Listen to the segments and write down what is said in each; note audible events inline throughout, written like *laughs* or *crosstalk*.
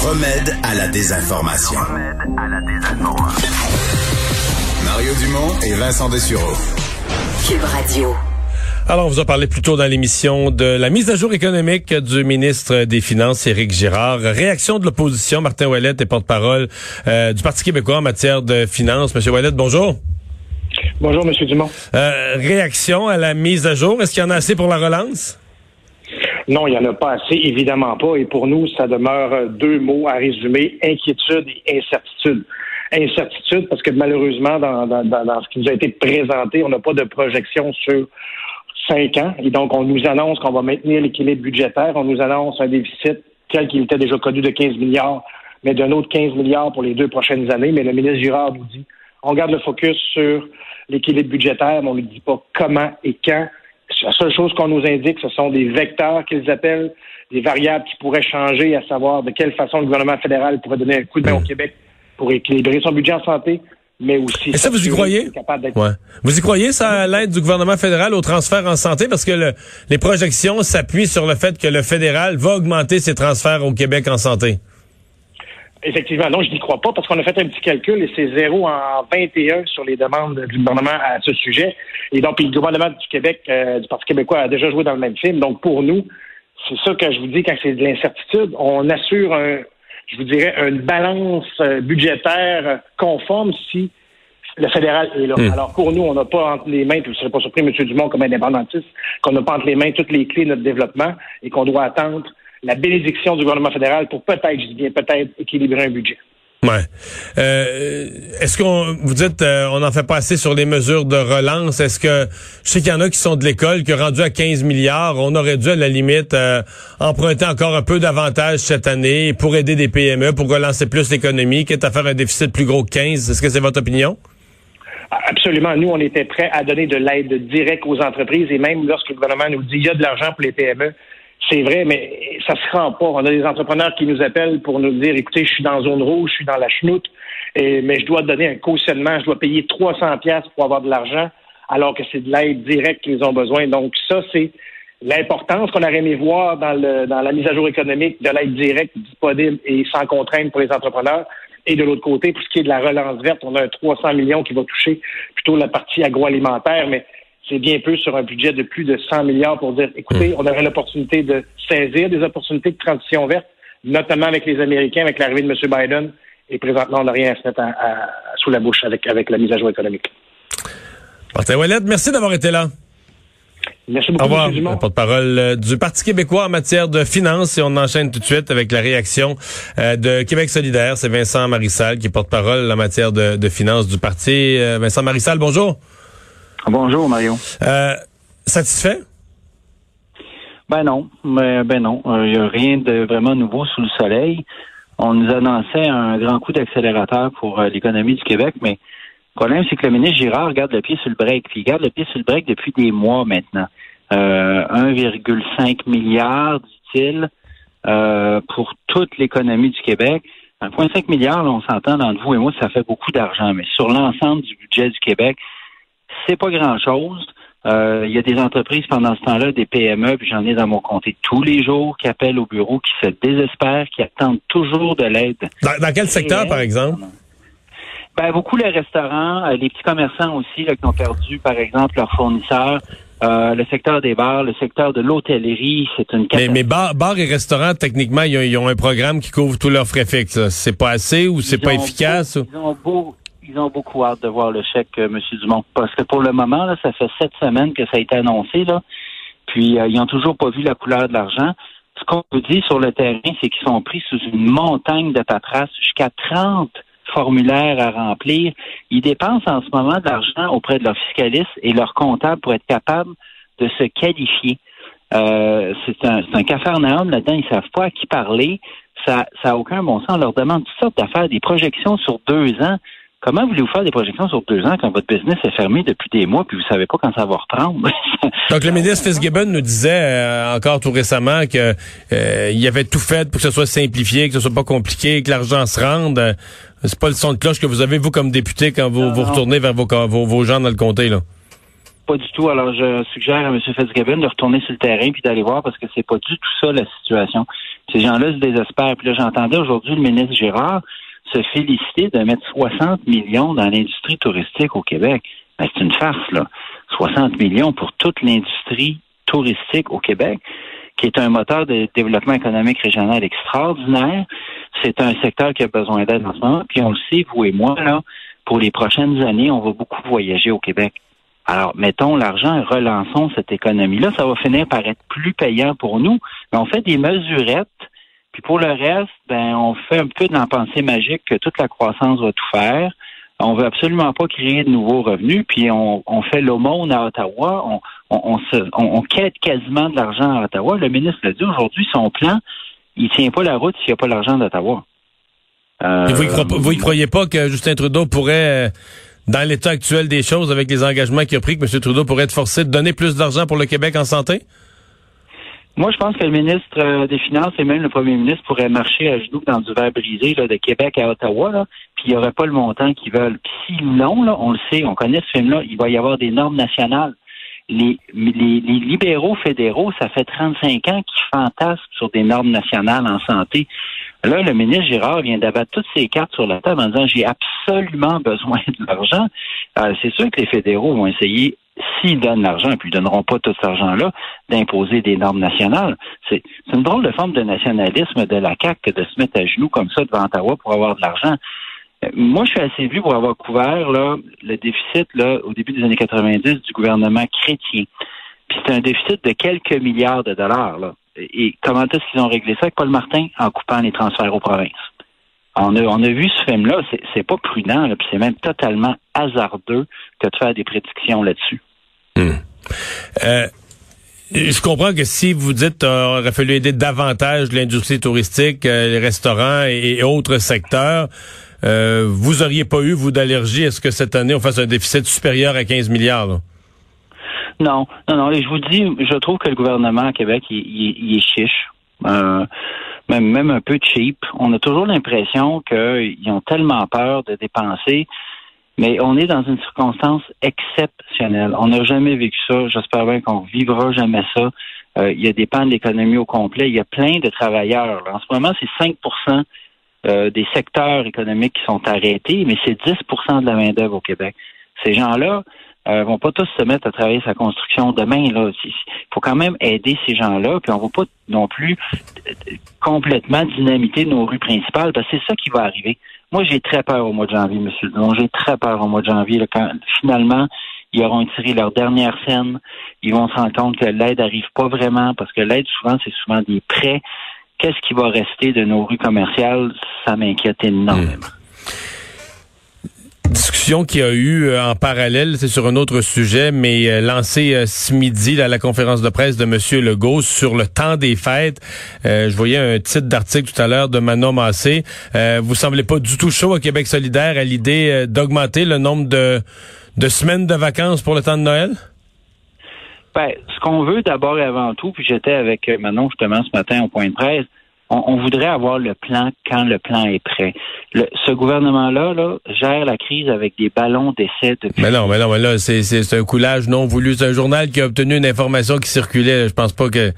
Le remède à la désinformation. Mario Dumont et Vincent Dessureau. Cube Radio. Alors, on vous a parlé plus tôt dans l'émission de la mise à jour économique du ministre des Finances, Éric Girard. Réaction de l'opposition, Martin Ouellet est porte-parole euh, du Parti québécois en matière de finances. Monsieur Ouellet, bonjour. Bonjour, Monsieur Dumont. Euh, réaction à la mise à jour? Est-ce qu'il y en a assez pour la relance? Non, il n'y en a pas assez, évidemment pas. Et pour nous, ça demeure deux mots à résumer, inquiétude et incertitude. Incertitude parce que malheureusement, dans, dans, dans ce qui nous a été présenté, on n'a pas de projection sur cinq ans. Et donc, on nous annonce qu'on va maintenir l'équilibre budgétaire. On nous annonce un déficit tel qu'il était déjà connu de 15 milliards, mais d'un autre 15 milliards pour les deux prochaines années. Mais le ministre Girard nous dit, on garde le focus sur l'équilibre budgétaire, mais on ne dit pas comment et quand. La seule chose qu'on nous indique, ce sont des vecteurs qu'ils appellent, des variables qui pourraient changer, à savoir de quelle façon le gouvernement fédéral pourrait donner un coup de main au Québec pour équilibrer son budget en santé, mais aussi. Et ça, vous y croyez? Ouais. Vous y croyez, ça, l'aide du gouvernement fédéral au transfert en santé? Parce que les projections s'appuient sur le fait que le fédéral va augmenter ses transferts au Québec en santé. Effectivement, non, je n'y crois pas parce qu'on a fait un petit calcul et c'est zéro en 21 sur les demandes du gouvernement à ce sujet. Et donc, le gouvernement du Québec, euh, du Parti québécois a déjà joué dans le même film. Donc, pour nous, c'est ça que je vous dis quand c'est de l'incertitude. On assure un, je vous dirais, une balance euh, budgétaire conforme si le fédéral est là. Hmm. Alors pour nous, on n'a pas entre les mains, puis vous ne serez pas surpris, M. Dumont, comme indépendantiste, qu'on n'a pas entre les mains toutes les clés de notre développement et qu'on doit attendre la bénédiction du gouvernement fédéral pour peut-être, je dis bien peut-être, équilibrer un budget. Ouais. Euh, est-ce qu'on vous dites euh, on n'en fait pas assez sur les mesures de relance Est-ce que je sais qu'il y en a qui sont de l'école qui ont rendu à 15 milliards, on aurait dû à la limite euh, emprunter encore un peu davantage cette année pour aider des PME pour relancer plus l'économie, quitte à faire un déficit plus gros que 15. Est-ce que c'est votre opinion? Absolument. Nous, on était prêts à donner de l'aide directe aux entreprises et même lorsque le gouvernement nous dit il y a de l'argent pour les PME, c'est vrai, mais ça se rend pas. On a des entrepreneurs qui nous appellent pour nous dire, écoutez, je suis dans zone rouge, je suis dans la chenoute, mais je dois donner un cautionnement, je dois payer 300 pièces pour avoir de l'argent, alors que c'est de l'aide directe qu'ils ont besoin. Donc ça, c'est l'importance qu'on aurait aimé voir dans, le, dans la mise à jour économique de l'aide directe disponible et sans contrainte pour les entrepreneurs. Et de l'autre côté, pour ce qui est de la relance verte, on a un 300 millions qui va toucher plutôt la partie agroalimentaire, mais c'est bien peu sur un budget de plus de 100 milliards pour dire, écoutez, hmm. on aurait l'opportunité de saisir des opportunités de transition verte, notamment avec les Américains, avec l'arrivée de M. Biden. Et présentement, on n'a rien à se mettre sous la bouche avec, avec la mise à jour économique. Martin Ouellet, merci d'avoir été là. Merci beaucoup, Au revoir. porte-parole euh, du Parti québécois en matière de finances et on enchaîne tout de suite avec la réaction euh, de Québec solidaire. C'est Vincent Marissal qui est porte-parole en matière de, finances du parti. Euh, Vincent Marissal, bonjour. Bonjour, Mario. Euh, satisfait? Ben non, mais ben non. Il euh, n'y a rien de vraiment nouveau sous le soleil. On nous annonçait un grand coup d'accélérateur pour euh, l'économie du Québec, mais le problème, c'est que le ministre Girard garde le pied sur le break. Puis il garde le pied sur le break depuis des mois maintenant. 1,5 milliard, dit-il, pour toute l'économie du Québec. 1,5 milliard, on s'entend entre vous et moi, ça fait beaucoup d'argent, mais sur l'ensemble du budget du Québec, c'est pas grand-chose. Euh, il y a des entreprises pendant ce temps-là, des PME, puis j'en ai dans mon comté tous les jours, qui appellent au bureau, qui se désespèrent, qui attendent toujours de l'aide. Dans, quel secteur, par exemple? Ben, beaucoup les restaurants, euh, les petits commerçants aussi qui ont perdu, par exemple, leurs fournisseurs. Euh, le secteur des bars, le secteur de l'hôtellerie, c'est une catastrophe. Mais, mais bars, et restaurants, techniquement, ils ont, un programme qui couvre tous leurs frais fixes. C'est pas assez ou c'est pas efficace? ils ont beau, ils ont beaucoup hâte de voir le chèque, euh, M. Dumont. Parce que pour le moment, là, ça fait sept semaines que ça a été annoncé, là. Puis euh, ils n'ont toujours pas vu la couleur de l'argent. Ce qu'on peut dire sur le terrain, c'est qu'ils sont pris sous une montagne de paperasse, jusqu'à 30 formulaires à remplir. Ils dépensent en ce moment de l'argent auprès de leurs fiscalistes et leurs comptables pour être capables de se qualifier. Euh, c'est un, un cafarnaum là-dedans, ils savent pas à qui parler. Ça n'a aucun bon sens. On leur demande toutes sortes d'affaires, des projections sur deux ans. Comment voulez-vous faire des projections sur deux ans quand votre business est fermé depuis des mois puis vous savez pas quand ça va reprendre? *laughs* Donc le ministre Fitzgibbon nous disait euh, encore tout récemment que euh, il avait tout fait pour que ce soit simplifié, que ce soit pas compliqué, que l'argent se rende. C'est pas le son de cloche que vous avez vous comme député quand vous, vous retournez vers vos, vos, vos gens dans le comté là. Pas du tout. Alors, je suggère à M. Fitzgibbon de retourner sur le terrain puis d'aller voir parce que c'est pas du tout ça la situation. Ces gens-là se désespèrent. Puis là, j'entendais aujourd'hui le ministre Gérard se féliciter de mettre 60 millions dans l'industrie touristique au Québec. Ben, c'est une farce, là. 60 millions pour toute l'industrie touristique au Québec, qui est un moteur de développement économique régional extraordinaire. C'est un secteur qui a besoin d'aide en ce moment. Puis on le sait, vous et moi, là, pour les prochaines années, on va beaucoup voyager au Québec. Alors, mettons l'argent et relançons cette économie-là. Ça va finir par être plus payant pour nous. Mais on fait des mesurettes. Puis pour le reste, ben, on fait un peu de la pensée magique que toute la croissance va tout faire. On veut absolument pas créer de nouveaux revenus, puis on, fait l'aumône à Ottawa, on, on, on, quête quasiment de l'argent à Ottawa. Le ministre l'a dit aujourd'hui, son plan, il tient pas la route s'il n'y a pas l'argent d'Ottawa. Euh, vous, y croyez pas que Justin Trudeau pourrait euh, dans l'état actuel des choses, avec les engagements qu'il a pris, que M. Trudeau pourrait être forcé de donner plus d'argent pour le Québec en santé? Moi, je pense que le ministre euh, des Finances et même le premier ministre pourraient marcher à genoux dans du verre brisé là, de Québec à Ottawa, puis il n'y aurait pas le montant qu'ils veulent. Puis s'ils l'ont, là, on le sait, on connaît ce film-là, il va y avoir des normes nationales. Les, les, les, libéraux fédéraux, ça fait 35 ans qu'ils fantasment sur des normes nationales en santé. Là, le ministre Girard vient d'abattre toutes ses cartes sur la table en disant j'ai absolument besoin de l'argent. Euh, c'est sûr que les fédéraux vont essayer, s'ils donnent l'argent, puis ils donneront pas tout cet argent-là, d'imposer des normes nationales. C'est une drôle de forme de nationalisme de la CAQ que de se mettre à genoux comme ça devant Ottawa pour avoir de l'argent. Euh, moi, je suis assez vu pour avoir couvert là, le déficit là, au début des années 90 du gouvernement chrétien. Puis c'est un déficit de quelques milliards de dollars. Là et comment est-ce qu'ils ont réglé ça avec Paul Martin? En coupant les transferts aux provinces? On a, on a vu ce film-là, c'est pas prudent, puis c'est même totalement hasardeux que de faire des prédictions là-dessus. Hmm. Euh, je comprends que si vous dites euh, aurait fallu aider davantage l'industrie touristique, euh, les restaurants et, autres secteurs, vous auriez pas eu, vous, d'allergie à ce que cette année on fasse un déficit supérieur à 15 milliards? Non, non, non. Et je vous dis, je trouve que le gouvernement à Québec, il, est chiche. Euh, même un peu cheap. On a toujours l'impression qu'ils ont tellement peur de dépenser, mais on est dans une circonstance exceptionnelle. On n'a jamais vécu ça. J'espère bien qu'on vivra jamais ça. Euh, il y a des pans de l'économie au complet. Il y a plein de travailleurs. En ce moment, c'est 5% euh, des secteurs économiques qui sont arrêtés, mais c'est 10% de la main-d'œuvre au Québec. Ces gens-là, euh, vont pas tous se mettre à travailler sa construction demain. Là, il faut quand même aider ces gens-là, puis on va pas non plus complètement dynamiter nos rues principales, parce que c'est ça qui va arriver. Moi, j'ai très peur au mois de janvier, Monsieur Dumont. J'ai très peur au mois de janvier, quand finalement ils auront tiré leur dernière scène. Ils vont se rendre compte que l'aide n'arrive pas vraiment, parce que l'aide, souvent, c'est souvent des prêts. Qu'est-ce qui va rester de nos rues commerciales? Ça m'inquiète énormément. Hmm discussion qu'il y a eu euh, en parallèle, c'est sur un autre sujet, mais euh, lancé euh, ce midi à la conférence de presse de M. Legault sur le temps des fêtes. je voyais un titre d'article tout à l'heure de Manon Massé. vous semblez pas du tout chaud à Québec solidaire à l'idée d'augmenter le nombre de, de semaines de vacances pour le temps de Noël? Ben, ce qu'on veut d'abord et avant tout, puis j'étais avec Manon justement ce matin au point de presse, on, voudrait avoir le plan quand le plan est prêt. ce gouvernement-là là, gère la crise avec des ballons d'essai depuis. Mais non, mais non, mais là, c'est un coulage non voulu. C'est un journal qui a obtenu une information qui circulait. Je pense pas que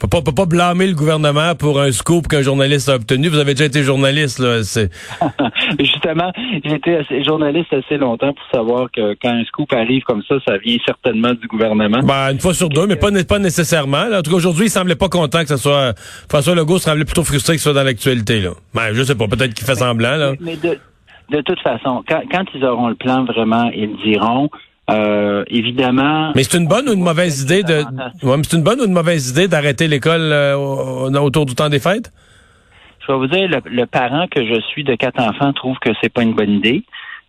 peut pas, peut pas blâmer le gouvernement pour un scoop qu'un journaliste a obtenu. Vous avez déjà été journaliste, là. *laughs* Justement, j'ai été journaliste assez longtemps pour savoir que quand un scoop arrive comme ça, ça vient certainement du gouvernement. Ben, une fois sur deux, mais pas, pas nécessairement. En tout cas, aujourd'hui, il semblait pas content que ce soit. François Legault semblait plutôt frustré que ce soit dans l'actualité, là. Ben, je sais pas, peut-être qu'il fait semblant, là. Mais de, de toute façon, quand, quand ils auront le plan vraiment, ils diront. Euh, évidemment. Mais c'est une bonne ou une mauvaise idée de. c'est une bonne ou une mauvaise idée d'arrêter l'école euh, autour du temps des fêtes? Je vais vous dire, le, parent que je suis de quatre enfants trouve que c'est pas une bonne idée.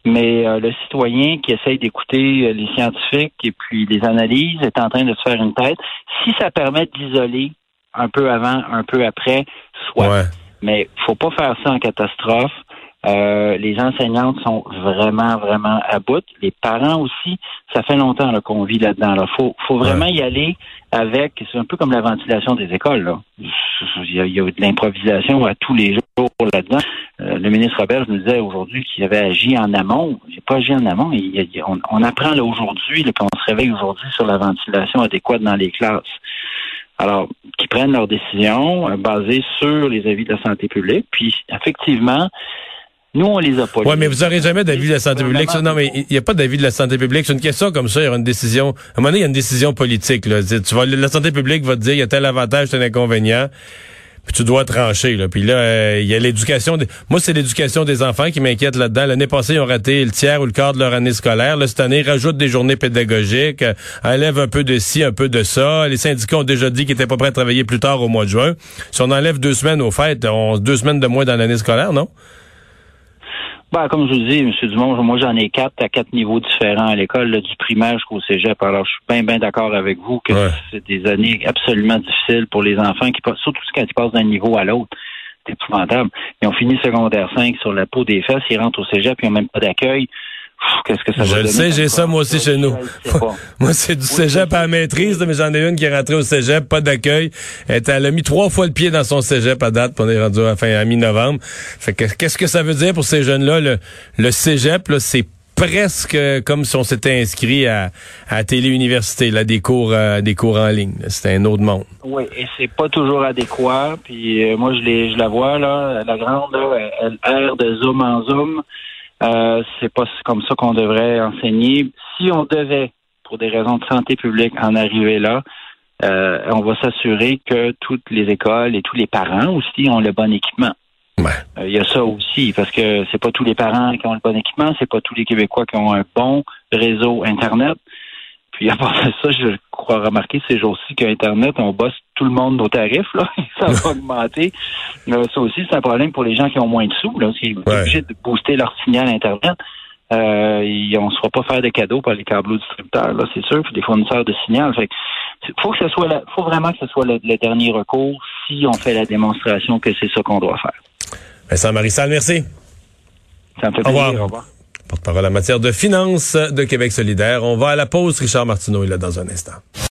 Mais euh, le citoyen qui essaye d'écouter les scientifiques et puis les analyses est en train de se faire une tête. Si ça permet d'isoler un peu avant, un peu après, soit. Mais faut pas faire ça en catastrophe. Euh, les enseignantes sont vraiment, vraiment à bout. Les parents aussi, ça fait longtemps qu'on vit là-dedans. Il faut, faut vraiment y aller avec, c'est un peu comme la ventilation des écoles. Là. Il, y a, il y a de l'improvisation à tous les jours là-dedans. Euh, le ministre Robert nous disait aujourd'hui qu'il avait agi en amont. Il n'a pas agi en amont. Il, on, on, apprend là aujourd'hui, qu'on se réveille aujourd'hui sur la ventilation adéquate dans les classes. Alors, qu'ils prennent leurs décisions euh, basées sur les avis de la santé publique. Puis, effectivement, nous, on les a pas. Oui, mais vous n'aurez jamais d'avis de la santé publique. Non, mais il n'y a pas d'avis de la santé publique. C'est une question comme ça. Il y aura une décision. À un moment donné, il y a une décision politique. Là. Tu vas, la santé publique va te dire il y a tel avantage, tel inconvénient. Puis tu dois trancher. Là. Puis là, euh, il y a l'éducation. Des... Moi, c'est l'éducation des enfants qui m'inquiète là-dedans. L'année passée, ils ont raté le tiers ou le quart de leur année scolaire. Là, cette année, ils rajoutent des journées pédagogiques, euh, enlèvent un peu de ci, un peu de ça. Les syndicats ont déjà dit qu'ils étaient pas prêts à travailler plus tard au mois de juin. Si on enlève deux semaines aux fêtes, on deux semaines de moins dans l'année scolaire, non? Ben, comme je vous dis, M. Dumont, moi j'en ai quatre à quatre niveaux différents à l'école, du primaire jusqu'au cégep. Alors je suis bien, bien d'accord avec vous que c'est des années absolument difficiles pour les enfants, qui surtout quand ils passent d'un niveau à l'autre. C'est épouvantable. Ils ont fini secondaire 5 sur la peau des fesses, ils rentrent au cégep, ils n'ont même pas d'accueil. Qu'est-ce que ça Je le sais, j'ai ça moi aussi chez nous. *laughs* Moi, c'est du cégep à la maîtrise, mais j'en ai une qui est rentrée au cégep, pas d'accueil. Elle, a mis trois fois le pied dans son cégep à date, puis on est rendu à, fin, à mi-novembre. Fait que qu'est-ce que ça veut dire pour ces jeunes-là? Le, le cégep, là, c'est presque comme si on s'était inscrit à, à Télé-Université, là, des cours, euh, des cours en ligne. C'est un autre monde. Oui, et c'est pas toujours adéquat. Puis euh, moi, je, les, je la vois, là, la grande, là, elle erre de zoom en zoom. Euh, c'est pas comme ça qu'on devrait enseigner. Si on devait, pour des raisons de santé publique, en arriver là, euh, on va s'assurer que toutes les écoles et tous les parents aussi ont le bon équipement. Euh, il y a ça aussi, parce que c'est pas tous les parents qui ont le bon équipement, c'est pas tous les Québécois qui ont un bon réseau Internet. Puis à part *laughs* ça, je crois remarquer ces jours-ci qu'Internet, on bosse tout le monde nos tarifs, là. *laughs* ça va augmenter. ça aussi, c'est un problème pour les gens qui ont moins de sous, là. Ils sont obligés de booster leur signal Internet. Euh, on ne se fera pas faire des cadeaux par les câbles distributeurs, là, c'est sûr, puis des fournisseurs de signal. Fait faut que ce soit faut vraiment que ce soit le, dernier recours si on fait la démonstration que c'est ça qu'on doit faire. Vincent Marissal, merci. Ça me fait plaisir. Au revoir porte-parole en matière de finances de Québec solidaire. On va à la pause. Richard Martineau est là dans un instant.